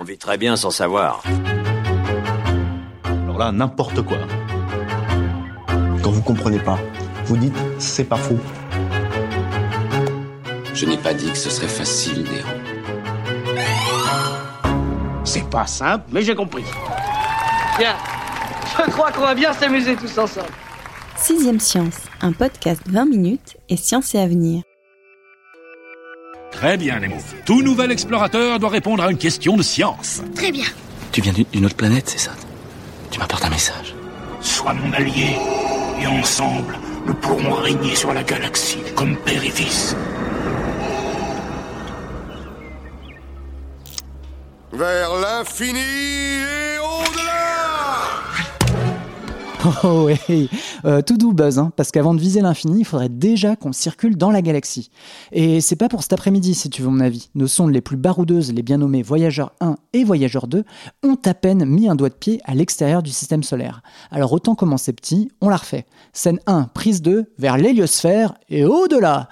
On vit très bien sans savoir. Alors là, n'importe quoi. Quand vous comprenez pas, vous dites c'est pas faux. Je n'ai pas dit que ce serait facile, Néron. C'est pas simple, mais j'ai compris. Bien, je crois qu'on va bien s'amuser tous ensemble. Sixième Science, un podcast 20 minutes et science et avenir. Très bien, Nemo. Tout nouvel explorateur doit répondre à une question de science. Très bien. Tu viens d'une autre planète, c'est ça? Tu m'apportes un message? Sois mon allié, et ensemble, nous pourrons régner sur la galaxie comme père et fils. Vers l'infini Oh oui, euh, tout doux buzz, hein, parce qu'avant de viser l'infini, il faudrait déjà qu'on circule dans la galaxie. Et c'est pas pour cet après-midi, si tu veux mon avis. Nos sondes les plus baroudeuses, les bien nommés Voyageur 1 et Voyageur 2, ont à peine mis un doigt de pied à l'extérieur du système solaire. Alors autant commencer petit, on la refait. Scène 1, prise 2, vers l'héliosphère et au-delà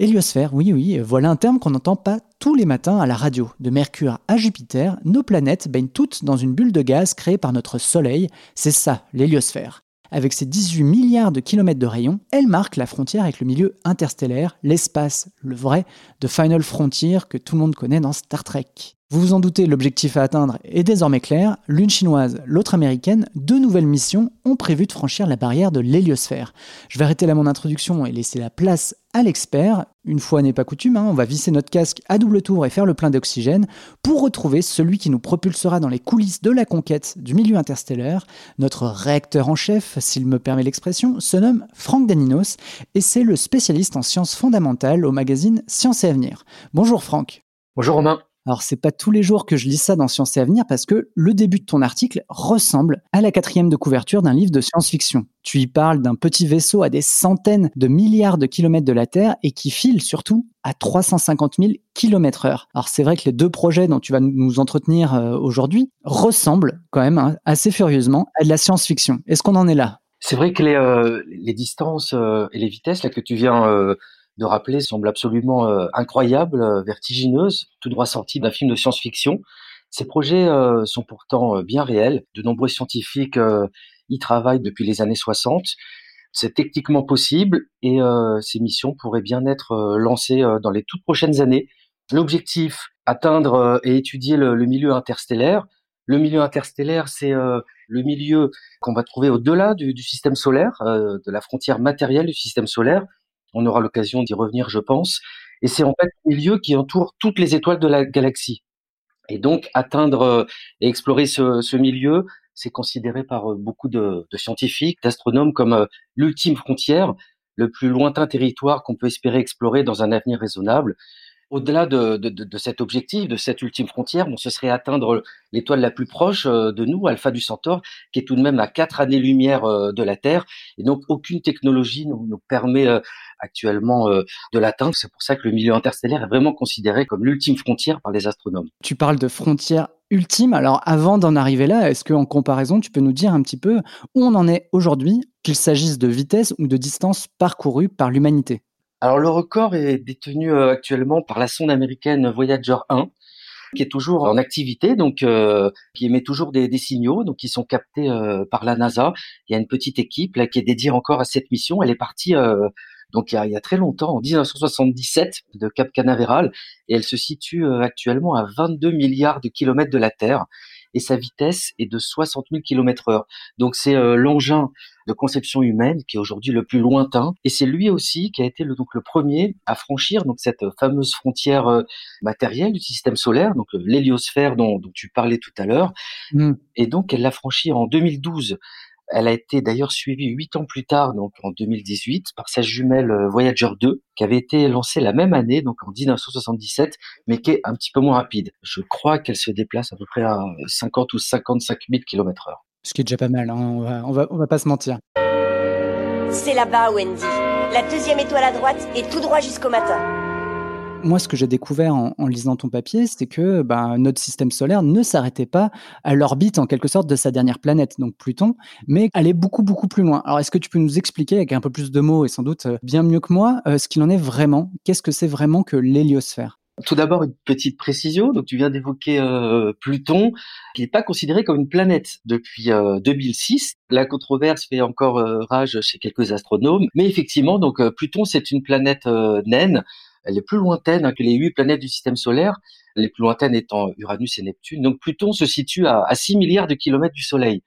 Héliosphère, oui, oui, voilà un terme qu'on n'entend pas tous les matins à la radio. De Mercure à Jupiter, nos planètes baignent toutes dans une bulle de gaz créée par notre Soleil. C'est ça, l'héliosphère. Avec ses 18 milliards de kilomètres de rayon, elle marque la frontière avec le milieu interstellaire, l'espace, le vrai, de Final Frontier que tout le monde connaît dans Star Trek. Vous vous en doutez, l'objectif à atteindre est désormais clair. L'une chinoise, l'autre américaine, deux nouvelles missions ont prévu de franchir la barrière de l'héliosphère. Je vais arrêter là mon introduction et laisser la place à l'expert. Une fois n'est pas coutume, hein, on va visser notre casque à double tour et faire le plein d'oxygène pour retrouver celui qui nous propulsera dans les coulisses de la conquête du milieu interstellaire. Notre réacteur en chef, s'il me permet l'expression, se nomme Franck Daninos et c'est le spécialiste en sciences fondamentales au magazine Science et Avenir. Bonjour Franck. Bonjour Romain. Alors c'est pas tous les jours que je lis ça dans Science et Avenir parce que le début de ton article ressemble à la quatrième de couverture d'un livre de science-fiction. Tu y parles d'un petit vaisseau à des centaines de milliards de kilomètres de la Terre et qui file surtout à 350 000 km heure. Alors c'est vrai que les deux projets dont tu vas nous entretenir euh, aujourd'hui ressemblent quand même hein, assez furieusement à de la science-fiction. Est-ce qu'on en est là? C'est vrai que les, euh, distances euh, et les vitesses que tu viens de rappeler semble absolument euh, incroyable, euh, vertigineuse, tout droit sorti d'un film de science-fiction. Ces projets euh, sont pourtant bien réels. De nombreux scientifiques y travaillent depuis les années 60. C'est techniquement possible et ces missions pourraient bien être lancées dans les toutes prochaines années. L'objectif, atteindre et étudier le, milieu interstellaire. Le milieu interstellaire, c'est le milieu qu'on va trouver au-delà du, système solaire, de la frontière matérielle du système solaire, on aura l'occasion d'y revenir, je pense. Et c'est en fait le milieu qui entoure toutes les étoiles de la galaxie. Et donc, atteindre euh, et explorer ce, milieu, c'est considéré par euh, beaucoup de, scientifiques, d'astronomes comme euh, l'ultime frontière, le plus lointain territoire qu'on peut espérer explorer dans un avenir raisonnable. Au-delà de, cet objectif, de cette ultime frontière, bon, ce serait atteindre l'étoile la plus proche de nous, Alpha du Centaure, qui est tout de même à quatre années-lumière de la Terre. Et donc, aucune technologie nous, nous permet actuellement euh, de l'atteindre. C'est pour ça que le milieu interstellaire est vraiment considéré comme l'ultime frontière par les astronomes. Tu parles de frontière ultime. Alors avant d'en arriver là, est-ce qu'en comparaison, tu peux nous dire un petit peu où on en est aujourd'hui, qu'il s'agisse de vitesse ou de distance parcourue par l'humanité? Alors le record est détenu euh, actuellement par la sonde américaine Voyager 1, qui est toujours en activité, donc euh, qui émet toujours des, signaux, donc qui sont captés par la NASA. Il y a une petite équipe là qui est dédiée encore à cette mission. Elle est partie donc il y, a, il y a très longtemps, en 1977, de Cap Canaveral, et elle se situe euh, actuellement à 22 milliards de kilomètres de la Terre, et sa vitesse est de 60 000 km heure. Donc c'est euh, l'engin de conception humaine qui est aujourd'hui le plus lointain, et c'est lui aussi qui a été le, donc le premier à franchir donc cette fameuse frontière euh, matérielle du système solaire, donc l'héliosphère dont, dont, tu parlais tout à l'heure, mmh. et donc elle l'a franchi en 2012 Elle a été d'ailleurs suivie huit ans plus tard, donc en 2018, par sa jumelle euh, Voyager 2, qui avait été lancée la même année, donc en 1977, mais qui est un petit peu moins rapide. Je crois qu'elle se déplace à peu près à 50 ou 55 000 km heure. Ce qui est déjà pas mal, hein. on, va, on, va, on va pas se mentir. C'est là-bas, Wendy. La deuxième étoile à droite et tout droit jusqu'au matin. Moi, ce que j'ai découvert en, en, lisant ton papier, c'est que ben, notre système solaire ne s'arrêtait pas à l'orbite, en quelque sorte, de sa dernière planète, donc Pluton, mais allait beaucoup, beaucoup plus loin. Alors, est-ce que tu peux nous expliquer, avec un peu plus de mots et sans doute euh, bien mieux que moi, euh, ce qu'il en est vraiment? Qu'est-ce que c'est vraiment que l'héliosphère? Tout d'abord, une petite précision. Donc, tu viens d'évoquer euh, Pluton, qui n'est pas considéré comme une planète depuis euh, 2006. La controverse fait encore euh, rage chez quelques astronomes, mais effectivement, donc euh, Pluton, c'est une planète naine. Elle est plus lointaine hein, que les huit planètes du système solaire, les plus lointaines étant Uranus et Neptune. Donc, Pluton se situe à, à 6 milliards de kilomètres du Soleil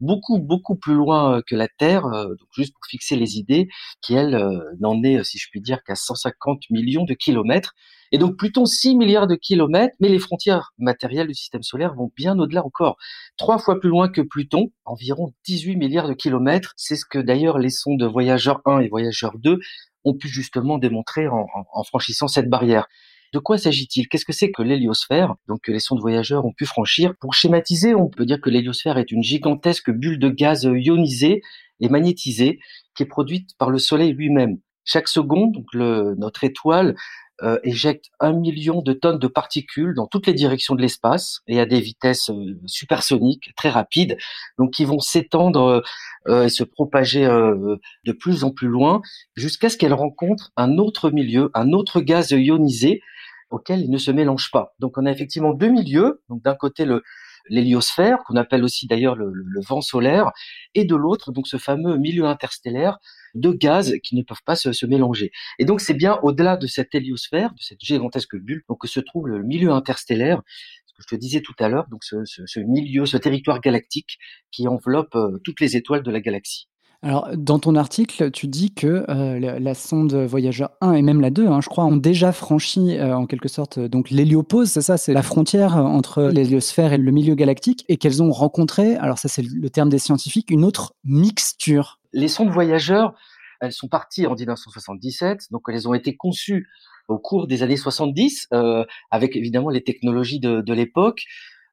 beaucoup beaucoup plus loin que la Terre, donc juste pour fixer les idées, qui elle n'en est, si je puis dire, qu'à 150 millions de kilomètres. Et donc Pluton 6 milliards de kilomètres, mais les frontières matérielles du système solaire vont bien au-delà encore. Trois fois plus loin que Pluton, environ 18 milliards de kilomètres. C'est ce que d'ailleurs les sondes Voyageur 1 et Voyageur 2 ont pu justement démontrer en, franchissant cette barrière. De quoi s'agit-il? Qu'est-ce que c'est que l'héliosphère? Donc que les sondes voyageurs ont pu franchir. Pour schématiser, on peut dire que l'héliosphère est une gigantesque bulle de gaz ionisée et magnétisée qui est produite par le Soleil lui-même. Chaque seconde, donc le, notre étoile euh, éjecte un million de tonnes de particules dans toutes les directions de l'espace et à des vitesses euh, supersoniques très rapides, donc qui vont s'étendre euh, et se propager de plus en plus loin jusqu'à ce qu'elle rencontre un autre milieu, un autre gaz ionisé auquel il ne se mélange pas. Donc on a effectivement deux milieux. Donc d'un côté le l'héliosphère, qu'on appelle aussi d'ailleurs le, le, le, vent solaire, et de l'autre, donc ce fameux milieu interstellaire de gaz qui ne peuvent pas se, mélanger. Et donc c'est bien au-delà de cette héliosphère, de cette gigantesque bulle, donc que se trouve le milieu interstellaire, ce que je te disais tout à l'heure, donc ce, milieu, ce territoire galactique qui enveloppe euh, toutes les étoiles de la galaxie. Alors, dans ton article, tu dis que euh, la, la, sonde Voyageur 1 et même la 2, hein, je crois, ont déjà franchi euh, en quelque sorte donc l'héliopause, c'est ça, c'est la frontière entre l'héliosphère et le milieu galactique, et qu'elles ont rencontré, alors ça c'est le terme des scientifiques, une autre mixture. Les sondes Voyageurs, elles sont parties en 1977, donc elles ont été conçues au cours des années 70, euh, avec évidemment les technologies de, de l'époque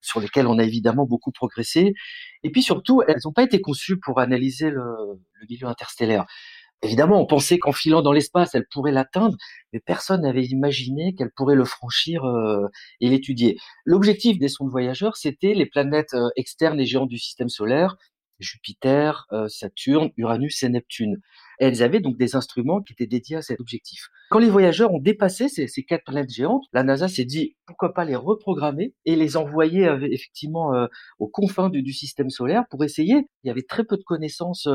sur lesquelles on a évidemment beaucoup progressé. Et puis surtout, elles n'ont pas été conçues pour analyser le, milieu interstellaire. Évidemment, on pensait qu'en filant dans l'espace, elle pourrait l'atteindre, mais personne n'avait imaginé qu'elle pourrait le franchir euh, et l'étudier. L'objectif des sondes voyageurs, c'était les planètes euh, externes et géantes du système solaire, Jupiter, euh, Saturne, Uranus et Neptune. Et elles avaient donc des instruments qui étaient dédiés à cet objectif. Quand les voyageurs ont dépassé ces, quatre planètes géantes, la NASA s'est dit pourquoi pas les reprogrammer et les envoyer euh, effectivement euh, aux confins du, système solaire pour essayer. Il y avait très peu de connaissances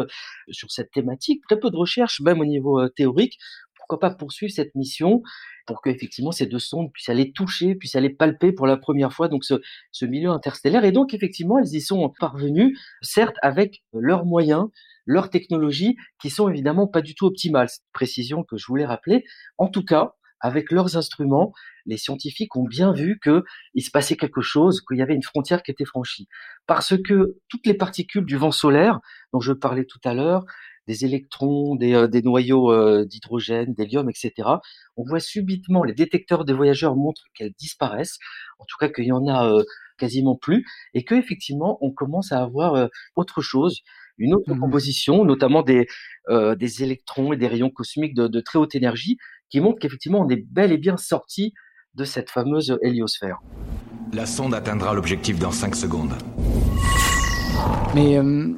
sur cette thématique, très peu de recherches même au niveau théorique. Pourquoi pas poursuivre cette mission pour que effectivement ces deux sondes puissent aller toucher, puissent aller palper pour la première fois donc ce, milieu interstellaire. Et donc effectivement, elles y sont parvenues, certes avec leurs moyens, leurs technologies qui sont évidemment pas du tout optimales. Cette précision que je voulais rappeler. En tout cas, avec leurs instruments, les scientifiques ont bien vu que il se passait quelque chose, qu'il y avait une frontière qui était franchie. Parce que toutes les particules du vent solaire, dont je parlais tout à l'heure, des électrons, des, euh, des noyaux euh, d'hydrogène, d'hélium, etc. On voit subitement, les détecteurs des voyageurs montrent qu'elles disparaissent, en tout cas qu'il y en a euh, quasiment plus, et que effectivement on commence à avoir euh, autre chose, une autre mmh. composition, notamment des, euh, des électrons et des rayons cosmiques de, de très haute énergie, qui montrent qu'effectivement on est bel et bien sorti de cette fameuse héliosphère. La sonde atteindra l'objectif dans 5 secondes. Mais euh,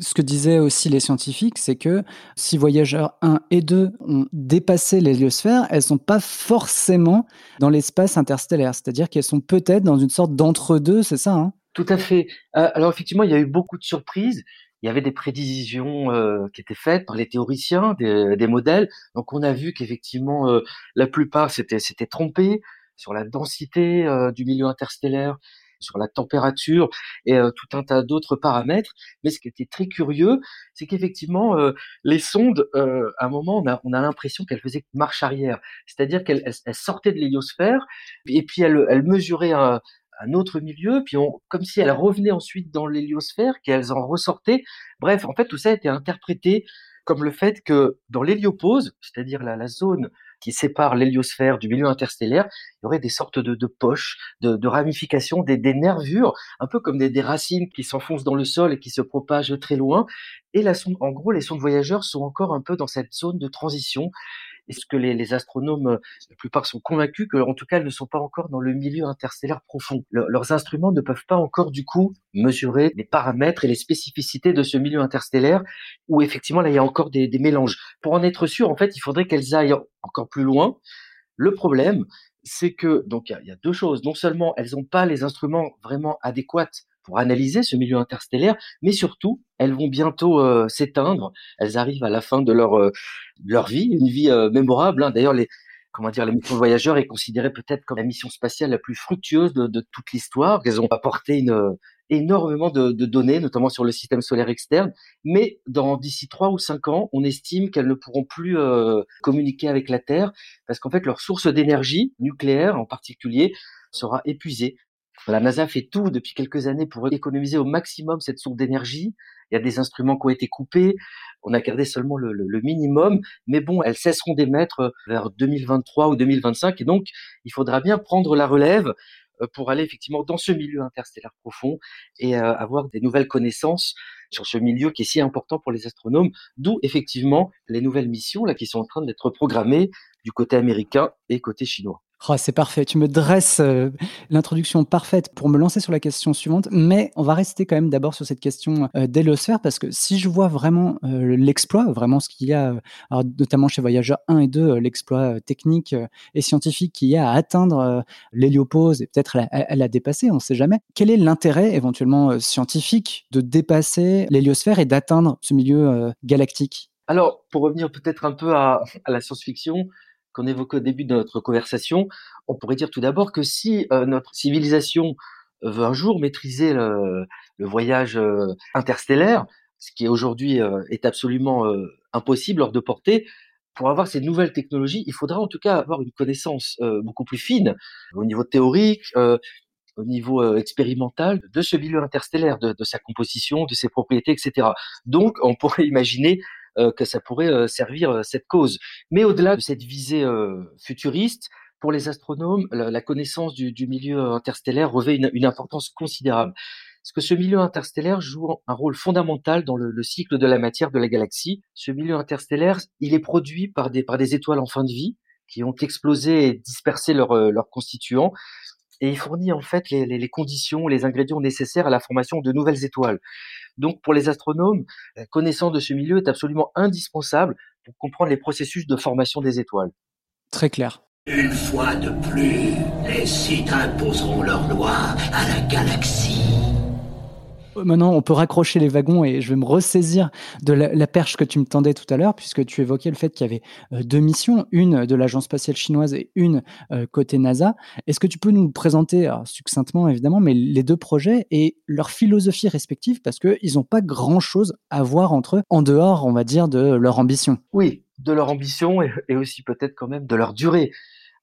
ce que disaient aussi les scientifiques, c'est que si Voyageurs 1 et 2 ont dépassé l'héliosphère, elles sont pas forcément dans l'espace interstellaire. C'est-à-dire qu'elles sont peut-être dans une sorte d'entre-deux, c'est ça hein? Tout à fait. Euh, alors effectivement, il y a eu beaucoup de surprises. Il y avait des prédictions euh, qui étaient faites par les théoriciens, des, modèles. Donc on a vu qu'effectivement, euh, la plupart s'étaient trompés sur la densité du milieu interstellaire, sur la température et tout un tas d'autres paramètres. Mais ce qui était très curieux, c'est qu'effectivement, les sondes, à un moment, on a, on a l'impression qu'elles faisaient marche arrière. C'est-à-dire qu'elles elles, elles sortaient de l'héliosphère et puis elles, elles mesuraient un, un autre milieu, puis on, comme si elles revenaient ensuite dans l'héliosphère, qu'elles en ressortaient. Bref, en fait, tout ça a été interprété comme le fait que dans l'héliopause, c'est-à-dire la, la zone qui sépare l'héliosphère du milieu interstellaire, il y aurait des sortes de, poches, de, ramifications, des, nervures, un peu comme des, des racines qui s'enfoncent dans le sol et qui se propagent très loin. Et sonde, en gros, les sondes voyageurs sont encore un peu dans cette zone de transition est-ce que les, astronomes, euh, la plupart sont convaincus que, en tout cas, ne sont pas encore dans le milieu interstellaire profond? leurs instruments ne peuvent pas encore, du coup, mesurer les paramètres et les spécificités de ce milieu interstellaire, où effectivement, là, il y a encore des, mélanges. Pour en être sûr, en fait, il faudrait qu'elles aillent encore plus loin. Le problème, c'est que, donc, il y, a deux choses. Non seulement elles n'ont pas les instruments vraiment adéquats pour analyser ce milieu interstellaire, mais surtout, elles vont bientôt euh, s'éteindre. Elles arrivent à la fin de leur euh, leur vie, une vie euh, mémorable. Hein. D'ailleurs, les comment dire, la mission voyageur est considérée peut-être comme la mission spatiale la plus fructueuse de, toute l'histoire. Elles ont apporté une énormément de, de, données, notamment sur le système solaire externe. Mais dans d'ici trois ou cinq ans, on estime qu'elles ne pourront plus communiquer avec la Terre parce qu'en fait, leur source d'énergie nucléaire, en particulier, sera épuisée. La NASA fait tout depuis quelques années pour économiser au maximum cette source d'énergie. Il y a des instruments qui ont été coupés. On a gardé seulement le, minimum. Mais bon, elles cesseront d'émettre vers 2023 ou 2025. Et donc, il faudra bien prendre la relève euh, pour aller effectivement dans ce milieu interstellaire profond et euh, avoir des nouvelles connaissances sur ce milieu qui est si important pour les astronomes, d'où effectivement les nouvelles missions là qui sont en train d'être programmées du côté américain et côté chinois. Oh, c'est parfait. Tu me dresses euh, l'introduction parfaite pour me lancer sur la question suivante. Mais on va rester quand même d'abord sur cette question euh, d'hélosphère parce que si je vois vraiment euh, l'exploit, vraiment ce qu'il y a, alors, notamment chez Voyageur 1 et 2, l'exploit technique et scientifique qu'il y a à atteindre l'héliopause et peut-être à, la dépasser, on ne sait jamais. Quel est l'intérêt éventuellement scientifique de dépasser l'héliosphère et d'atteindre ce milieu galactique? Alors, pour revenir peut-être un peu à, à la science-fiction, qu'on évoquait au début de notre conversation, on pourrait dire tout d'abord que si euh, notre civilisation veut un jour maîtriser le, voyage euh, interstellaire, ce qui aujourd'hui euh, est absolument impossible hors de portée, pour avoir ces nouvelles technologies, il faudra en tout cas avoir une connaissance beaucoup plus fine au niveau théorique, au niveau expérimental de ce milieu interstellaire, de, de, sa composition, de ses propriétés, etc. Donc, on pourrait imaginer que ça pourrait euh, servir euh, cette cause. Mais au-delà de cette visée futuriste, pour les astronomes, la, connaissance du, milieu interstellaire revêt une, importance considérable. Parce que ce milieu interstellaire joue un rôle fondamental dans le, le, cycle de la matière de la galaxie. Ce milieu interstellaire, il est produit par des, étoiles en fin de vie qui ont explosé et dispersé leurs leur constituants. Et il fournit en fait les, les, les conditions, les ingrédients nécessaires à la formation de nouvelles étoiles. Donc pour les astronomes, la connaissance de ce milieu est absolument indispensable pour comprendre les processus de formation des étoiles. Très clair. Une fois de plus, les Sith imposeront leurs lois à la galaxie. Maintenant, on peut raccrocher les wagons et je vais me ressaisir de la, perche que tu me tendais tout à l'heure, puisque tu évoquais le fait qu'il y avait euh, deux missions, une de l'Agence spatiale chinoise et une euh, côté NASA. Est-ce que tu peux nous présenter, succinctement évidemment, mais les deux projets et leur philosophie respective, parce qu'ils n'ont pas grand-chose à voir entre eux, en dehors, on va dire, de leur ambition? Oui, de leur ambition et aussi peut-être quand même de leur durée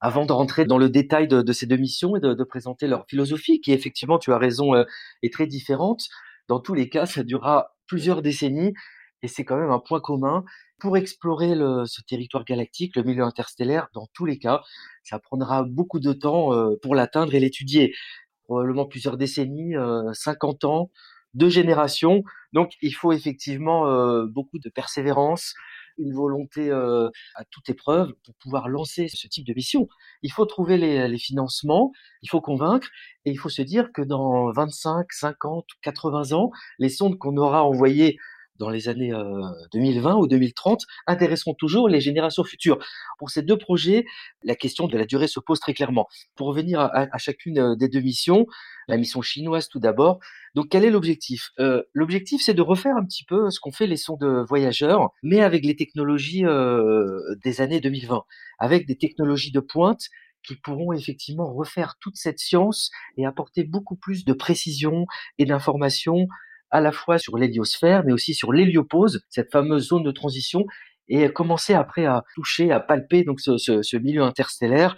avant de rentrer dans le détail de, de ces deux missions et de, de, présenter leur philosophie, qui effectivement, tu as raison, euh, est très différente. Dans tous les cas, ça durera plusieurs décennies et c'est quand même un point commun. Pour explorer le, ce territoire galactique, le milieu interstellaire, dans tous les cas, ça prendra beaucoup de temps euh, pour l'atteindre et l'étudier. Probablement plusieurs décennies, euh, 50 ans, deux générations. Donc, il faut effectivement euh, beaucoup de persévérance, une volonté à toute épreuve pour pouvoir lancer ce type de mission. Il faut trouver les, les, financements, il faut convaincre, et il faut se dire que dans 25, 50, 80 ans, les sondes qu'on aura envoyées dans les années euh, 2020 ou 2030 intéresseront toujours les générations futures. Pour ces deux projets, la question de la durée se pose très clairement. Pour revenir à, chacune euh, des deux missions, la mission chinoise tout d'abord. Donc quel est l'objectif? Euh, L'objectif c'est de refaire un petit peu ce qu'ont fait les sondes voyageurs, mais avec les technologies euh, des années 2020, avec des technologies de pointe qui pourront effectivement refaire toute cette science et apporter beaucoup plus de précision et d'informations à la fois sur l'héliosphère, mais aussi sur l'héliopause, cette fameuse zone de transition, et commencer après à toucher, à palper donc ce, milieu interstellaire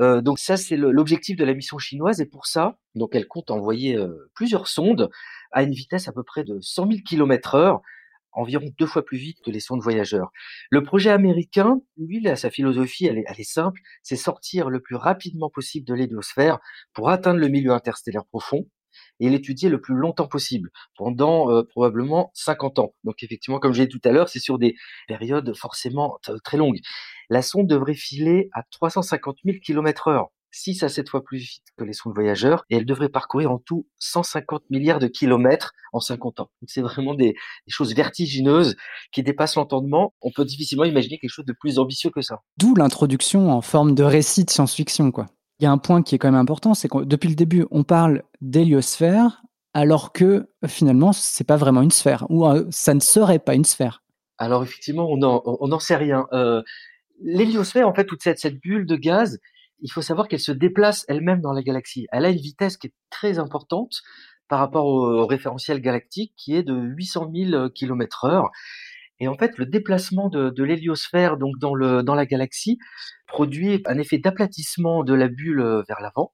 Euh, donc ça, c'est l'objectif de la mission chinoise. Et pour ça, donc elle compte envoyer euh, plusieurs sondes à une vitesse à peu près de 100 000 km heure, environ deux fois plus vite que les sondes voyageurs. Le projet américain, lui, là, sa philosophie, elle est simple, c'est sortir le plus rapidement possible de l'héliosphère pour atteindre le milieu interstellaire profond et l'étudier le plus longtemps possible, pendant euh, probablement 50 ans. Donc effectivement, comme j'ai dit tout à l'heure, c'est sur des périodes forcément très longues. La sonde devrait filer à 350 000 km heure, 6 à 7 fois plus vite que les sondes voyageurs, et elle devrait parcourir en tout 150 milliards de kilomètres en 50 ans. Donc c'est vraiment des, des, choses vertigineuses qui dépassent l'entendement. On peut difficilement imaginer quelque chose de plus ambitieux que ça. D'où l'introduction en forme de récit de science-fiction, quoi il y a un point qui est quand même important, c'est que depuis le début, on parle d'héliosphère, alors que finalement, c'est pas vraiment une sphère, ou euh, ça ne serait pas une sphère. Alors effectivement, on n'en sait rien. Euh, l'héliosphère, en fait, toute cette, bulle de gaz, il faut savoir qu'elle se déplace elle-même dans la galaxie. Elle a une vitesse qui est très importante par rapport au, référentiel galactique, qui est de 800 000 km heure. Et en fait, le déplacement de, de l'héliosphère donc dans, le, dans la galaxie produit un effet d'aplatissement de la bulle euh, vers l'avant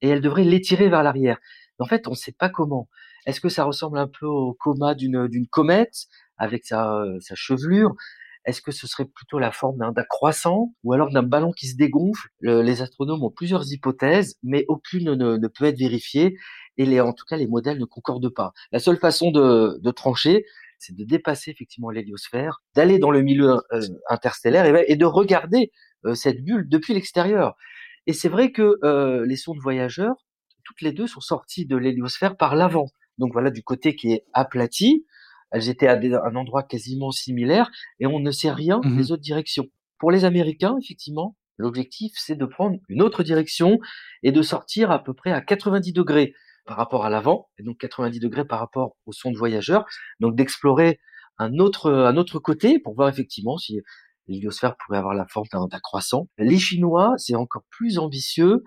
et elle devrait l'étirer vers l'arrière. En fait, on ne sait pas comment. Est-ce que ça ressemble un peu au coma d'une, comète avec sa, sa chevelure? Est-ce que ce serait plutôt la forme d'un, croissant ou alors d'un ballon qui se dégonfle? Les astronomes ont plusieurs hypothèses, mais aucune ne, ne, peut être vérifiée et les, en tout cas les modèles ne concordent pas. La seule façon de, de trancher, c'est de dépasser effectivement l'héliosphère, d'aller dans le milieu euh, interstellaire et, et, de regarder euh, cette bulle depuis l'extérieur. Et c'est vrai que euh, les sondes voyageurs, toutes les deux sont sorties de l'héliosphère par l'avant. Donc voilà, du côté qui est aplati, elles étaient à un endroit quasiment similaire et on ne sait rien mmh des autres directions. Pour les Américains, effectivement, l'objectif c'est de prendre une autre direction et de sortir à peu près à 90 degrés par rapport à l'avant et donc 90 degrés par rapport aux sondes voyageurs. Donc d'explorer un autre un autre côté pour voir effectivement si l'héliosphère pourrait avoir la forme d'un croissant. Les Chinois, c'est encore plus ambitieux.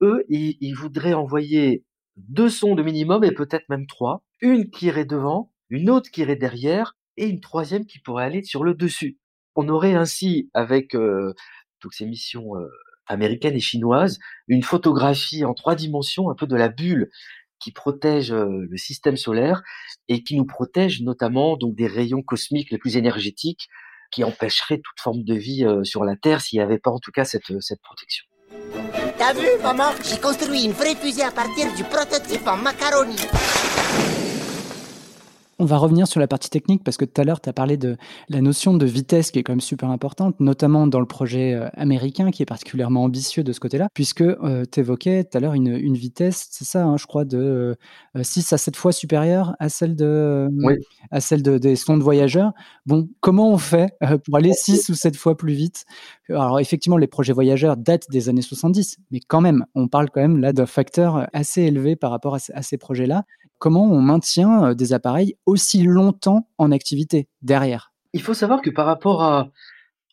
Eux, ils, voudraient envoyer deux sondes minimum et peut-être même trois. Une qui irait devant, une autre qui irait derrière et une troisième qui pourrait aller sur le dessus. On aurait ainsi, avec euh, toutes ces missions euh, américaines et chinoises, une photographie en trois dimensions, un peu de la bulle qui protège le système solaire et qui nous protège notamment donc des rayons cosmiques les plus énergétiques qui empêcherait toute forme de vie sur la Terre s'il n'y avait pas en tout cas cette, cette protection. T'as vu, maman? J'ai construit une vraie fusée à partir du prototype en macaroni. On va revenir sur la partie technique parce que tout à l'heure, tu as parlé de la notion de vitesse qui est quand même super importante, notamment dans le projet euh, américain qui est particulièrement ambitieux de ce côté-là, puisque euh, tu évoquais tout à l'heure une, vitesse, c'est ça, hein, je crois, de 6 euh, à 7 fois supérieure à celle, de, à celle de, des sondes voyageurs. Bon, comment on fait pour aller 6 ou 7 fois plus vite? Alors, effectivement, les projets voyageurs datent des années 70, mais quand même, on parle quand même là d'un facteur assez élevé par rapport à ces projets-là comment on maintient euh, des appareils aussi longtemps en activité derrière Il faut savoir que par rapport à,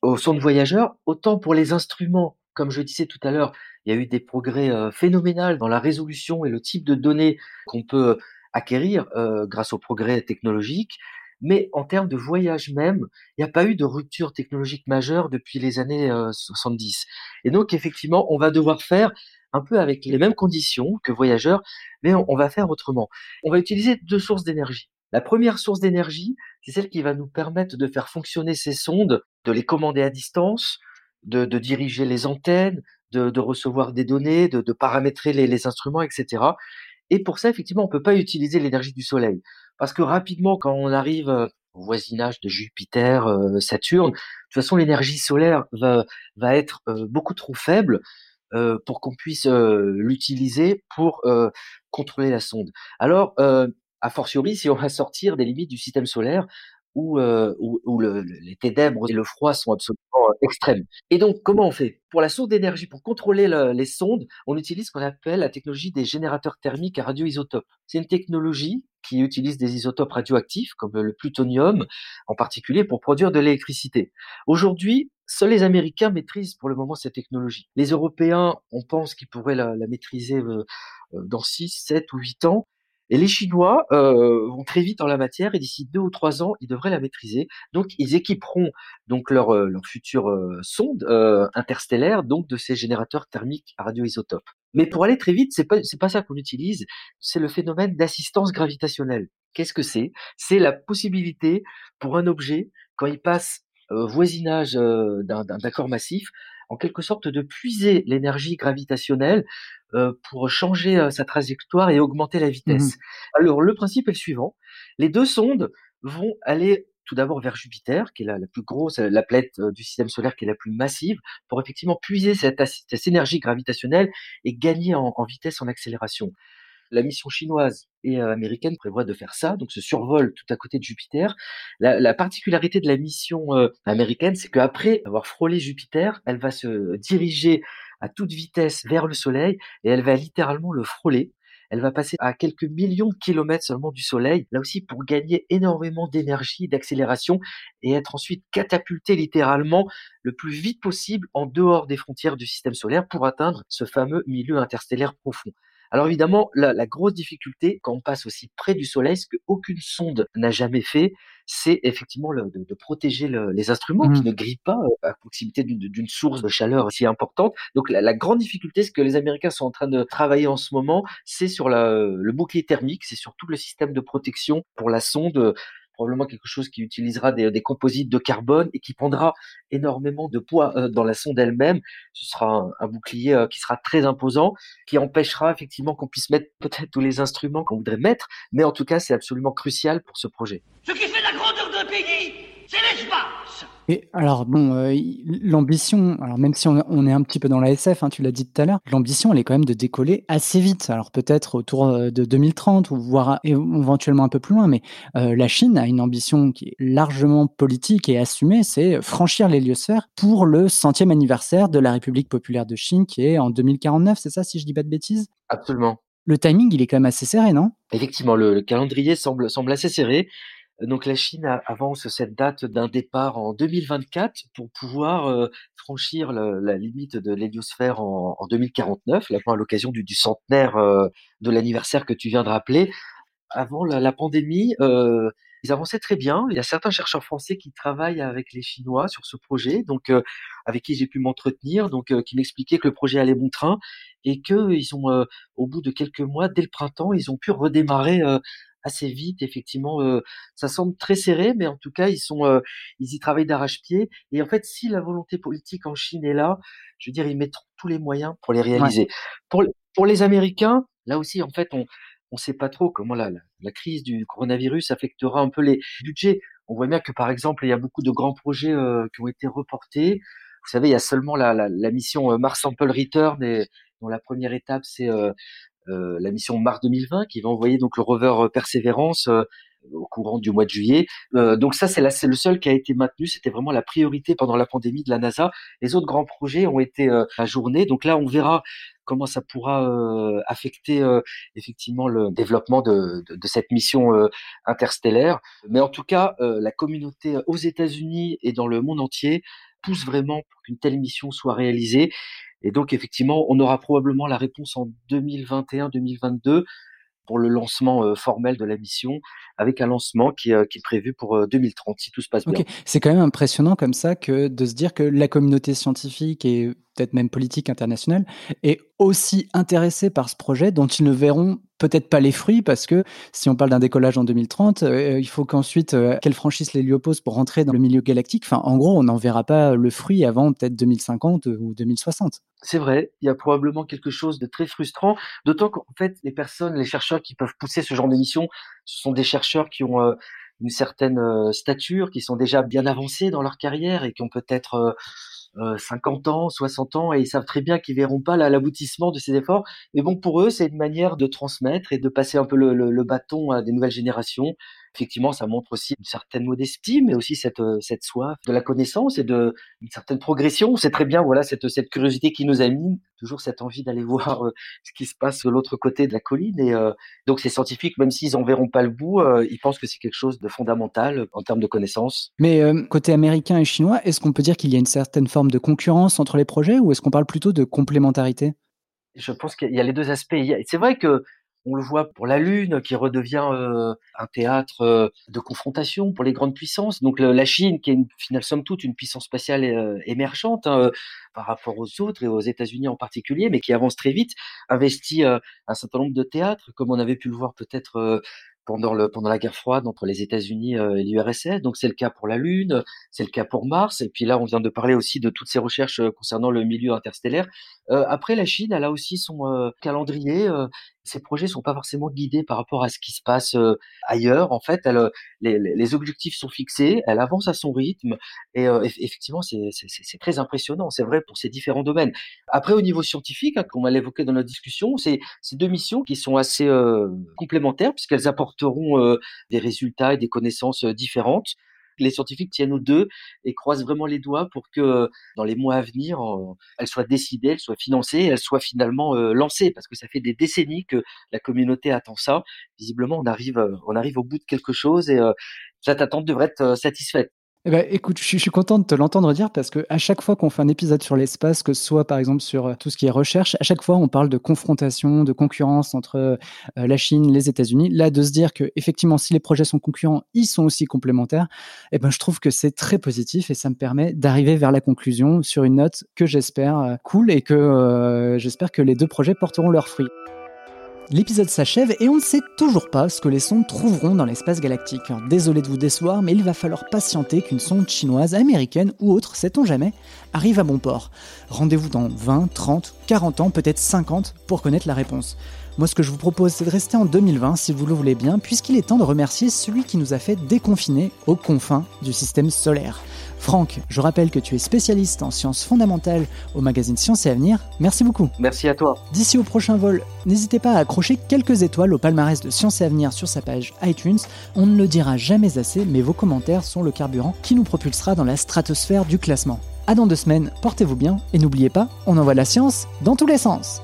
aux sondes voyageurs, autant pour les instruments, comme je disais tout à l'heure, il y a eu des progrès euh, phénoménaux dans la résolution et le type de données qu'on peut acquérir euh, grâce aux progrès technologiques. Mais en termes de voyage même, il n'y a pas eu de rupture technologique majeure depuis les années 70. Et donc, effectivement, on va devoir faire un peu avec les mêmes conditions que voyageurs, mais on, va faire autrement. On va utiliser deux sources d'énergie. La première source d'énergie, c'est celle qui va nous permettre de faire fonctionner ces sondes, de les commander à distance, de, diriger les antennes, de, recevoir des données, de, paramétrer les, instruments, etc. Et pour ça, effectivement, on ne peut pas utiliser l'énergie du Soleil. Parce que rapidement, quand on arrive euh, au voisinage de Jupiter, euh, Saturne, de toute façon, l'énergie solaire va, être euh, beaucoup trop faible euh, pour qu'on puisse euh, l'utiliser pour euh, contrôler la sonde. Alors, a fortiori, si on va sortir des limites du système solaire, où, où, où le, les ténèbres et le froid sont absolument extrêmes. Et donc, comment on fait? Pour la source d'énergie, pour contrôler les sondes, on utilise ce qu'on appelle la technologie des générateurs thermiques à radioisotopes. C'est une technologie qui utilise des isotopes radioactifs, comme le plutonium en particulier, pour produire de l'électricité. Aujourd'hui, Seuls les Américains maîtrisent pour le moment cette technologie. Les Européens, on pense qu'ils pourraient la, maîtriser euh, euh, dans 6, 7 ou 8 ans. Et les Chinois euh, vont très vite en la matière et d'ici deux ou trois ans, ils devraient la maîtriser. Donc, ils équiperont donc leur, leur future sonde interstellaire donc de ces générateurs thermiques radioisotopes. Mais pour aller très vite, c'est pas c'est pas ça qu'on utilise. C'est le phénomène d'assistance gravitationnelle. Qu'est-ce que c'est? C'est la possibilité pour un objet quand il passe voisinage euh, d'un corps massif, en quelque sorte de puiser l'énergie gravitationnelle euh, pour changer euh, sa trajectoire et augmenter la vitesse. Mmh Alors le principe est le suivant les deux sondes vont aller tout d'abord vers Jupiter, qui est la, la plus grosse, la planète euh, du système solaire qui est la plus massive, pour effectivement puiser cette, énergie gravitationnelle et gagner en, en vitesse, en accélération. La mission chinoise et euh, américaine prévoit de faire ça, donc ce survol tout à côté de Jupiter. La, la particularité de la mission euh, américaine, c'est qu'après avoir frôlé Jupiter, elle va se diriger à toute vitesse vers le Soleil et elle va littéralement le frôler. Elle va passer à quelques millions de kilomètres seulement du Soleil, là aussi pour gagner énormément d'énergie, d'accélération et être ensuite catapultée littéralement le plus vite possible en dehors des frontières du système solaire pour atteindre ce fameux milieu interstellaire profond. Alors évidemment, la, la grosse difficulté quand on passe aussi près du Soleil, ce qu'aucune sonde n'a jamais fait, c'est effectivement le- de, de protéger le- les instruments qui Mhm. ne grillent pas euh, à proximité d'une d'une source de chaleur si importante. Donc la, la grande difficulté, ce que les Américains sont en train de travailler en ce moment, c'est sur la- le bouclier thermique, c'est sur tout le système de protection pour la sonde. Probablement quelque chose qui utilisera des, composites de carbone et qui prendra énormément de poids euh, dans la sonde elle-même. Ce sera un, un bouclier euh, qui sera très imposant, qui empêchera effectivement qu'on puisse mettre peut-être tous les instruments qu'on voudrait mettre, mais en tout cas, c'est absolument crucial pour ce projet. Ce qui fait la grandeur d'un pays, c'est l'espace. Et alors, bon, euh, l'ambition, alors même si on, on est un petit peu dans la SF, hein, tu l'as dit tout à l'heure, l'ambition, elle est quand même de décoller assez vite. Alors peut-être autour euh, de 2030 ou voire éventuellement un peu plus loin, mais euh, la Chine a une ambition qui est largement politique et assumée, c'est franchir l'héliosphère pour le centième anniversaire de la République populaire de Chine qui est en 2049, c'est ça si je dis pas de bêtises? Absolument. Le timing, il est quand même assez serré, non? Effectivement, le, le calendrier semble, semble assez serré. Donc la Chine avance cette date d'un départ en 2024 pour pouvoir euh, franchir la limite de l'héliosphère en, en 2049, là, à l'occasion du, centenaire euh, de l'anniversaire que tu viens de rappeler. Avant la, pandémie, euh, ils avançaient très bien. Il y a certains chercheurs français qui travaillent avec les Chinois sur ce projet, donc avec qui j'ai pu m'entretenir, donc qui m'expliquaient que le projet allait bon train et que ils ont, au bout de quelques mois, dès le printemps, ils ont pu redémarrer assez vite. Effectivement, euh, ça semble très serré, mais en tout cas, ils sont, euh, ils y travaillent d'arrache-pied. Et en fait, si la volonté politique en Chine est là, je veux dire, ils mettront tous les moyens pour les réaliser. Pour, pour les Américains, là aussi, en fait, on on ne sait pas trop comment la, la, la crise du coronavirus affectera un peu les budgets. On voit bien que, par exemple, il y a beaucoup de grands projets euh, qui ont été reportés. Vous savez, il y a seulement la, la, la mission Mars Sample Return, et, dont la première étape, c'est euh, la mission Mars 2020, qui va envoyer donc le rover euh, Perseverance euh, au courant du mois de juillet. Euh, donc ça, c'est, le seul qui a été maintenu. C'était vraiment la priorité pendant la pandémie de la NASA. Les autres grands projets ont été euh, ajournés. Donc là, on verra comment ça pourra euh, affecter euh, effectivement le développement de, de, de cette mission euh, interstellaire. Mais en tout cas, euh, la communauté aux États-Unis et dans le monde entier pousse vraiment pour qu'une telle mission soit réalisée. Et donc, effectivement, on aura probablement la réponse en 2021-2022 pour le lancement euh, formel de la mission, avec un lancement qui, euh, qui est prévu pour euh, 2030, si tout se passe bien. C'est quand même impressionnant comme ça que de se dire que la communauté scientifique et peut-être même politique internationale est aussi intéressée par ce projet dont ils ne verront peut-être pas les fruits parce que si on parle d'un décollage en 2030, euh, il faut qu'ensuite euh, qu'elle franchisse l'héliopause pour rentrer dans le milieu galactique. Enfin, en gros, on n'en verra pas le fruit avant peut-être 2050 ou 2060. C'est vrai, il y a probablement quelque chose de très frustrant, d'autant qu'en fait, les personnes, les chercheurs qui peuvent pousser ce genre d'émission, ce sont des chercheurs qui ont euh, une certaine euh, stature, qui sont déjà bien avancés dans leur carrière et qui ont peut-être euh, euh, 50 ans, 60 ans, et ils savent très bien qu'ils verront pas l'aboutissement de ces efforts. Mais bon, pour eux, c'est une manière de transmettre et de passer un peu le, le, le bâton à des nouvelles générations. Effectivement, ça montre aussi une certaine modestie, mais aussi cette, euh, cette soif de la connaissance et de une certaine progression. C'est très bien, voilà, cette, cette curiosité qui nous anime, toujours cette envie d'aller voir euh, ce qui se passe de l'autre côté de la colline. Et euh, donc, ces scientifiques, même s'ils en verront pas le bout, euh, ils pensent que c'est quelque chose de fondamental en termes de connaissances. Mais euh, côté américain et chinois, est-ce qu'on peut dire qu'il y a une certaine forme de concurrence entre les projets ou est-ce qu'on parle plutôt de complémentarité? Je pense qu'il y a les deux aspects. C'est vrai que On le voit pour la Lune qui redevient euh, un théâtre euh, de confrontation pour les grandes puissances. Donc la Chine, qui est une, somme toute une puissance spatiale euh, émergente hein, par rapport aux autres et aux États-Unis en particulier, mais qui avance très vite, investit un certain nombre de théâtres, comme on avait pu le voir peut-être pendant, le, pendant la guerre froide entre les États-Unis et l'URSS. Donc c'est le cas pour la Lune, c'est le cas pour Mars. Et puis là, on vient de parler aussi de toutes ces recherches concernant le milieu interstellaire. Après, la Chine, elle a aussi son calendrier. Ses projets sont pas forcément guidés par rapport à ce qui se passe ailleurs. En fait, les, objectifs sont fixés, elle avance à son rythme. Et effectivement, c'est très impressionnant. C'est vrai pour ces différents domaines. Après, au niveau scientifique, hein, comme on l'évoqué dans notre discussion, c'est deux missions qui sont assez complémentaires puisqu'elles apporteront des résultats et des connaissances différentes les scientifiques tiennent aux deux et croisent vraiment les doigts pour que dans les mois à venir, elles soient décidées, elles soient financées, elles soient finalement lancées, parce que ça fait des décennies que la communauté attend ça. Visiblement, on arrive, on arrive au bout de quelque chose et cette attente devrait être satisfaite. Eh ben, écoute, je, suis content de te l'entendre dire parce que à chaque fois qu'on fait un épisode sur l'espace, que ce soit par exemple sur euh, tout ce qui est recherche, à chaque fois on parle de confrontation, de concurrence entre euh, la Chine, les États-Unis. Là, de se dire que effectivement, si les projets sont concurrents, ils sont aussi complémentaires. Eh ben, je trouve que c'est très positif et ça me permet d'arriver vers la conclusion sur une note que j'espère euh, cool et que j'espère que les deux projets porteront leurs fruits. L'épisode s'achève et on ne sait toujours pas ce que les sondes trouveront dans l'espace galactique. désolé de vous décevoir, mais il va falloir patienter qu'une sonde chinoise, américaine ou autre, sait-on jamais, arrive à bon port. Rendez-vous dans 20, 30, 40 ans, peut-être 50 pour connaître la réponse. Moi, ce que je vous propose, c'est de rester en 2020 si vous le voulez bien, puisqu'il est temps de remercier celui qui nous a fait déconfiner aux confins du système solaire. Franck, je rappelle que tu es spécialiste en sciences fondamentales au magazine Sciences et Avenir. Merci beaucoup. Merci à toi. D'ici au prochain vol, n'hésitez pas à accrocher quelques étoiles au palmarès de Sciences et Avenir sur sa page iTunes. On ne le dira jamais assez, mais vos commentaires sont le carburant qui nous propulsera dans la stratosphère du classement. À dans deux semaines, portez-vous bien et n'oubliez pas, on envoie la science dans tous les sens.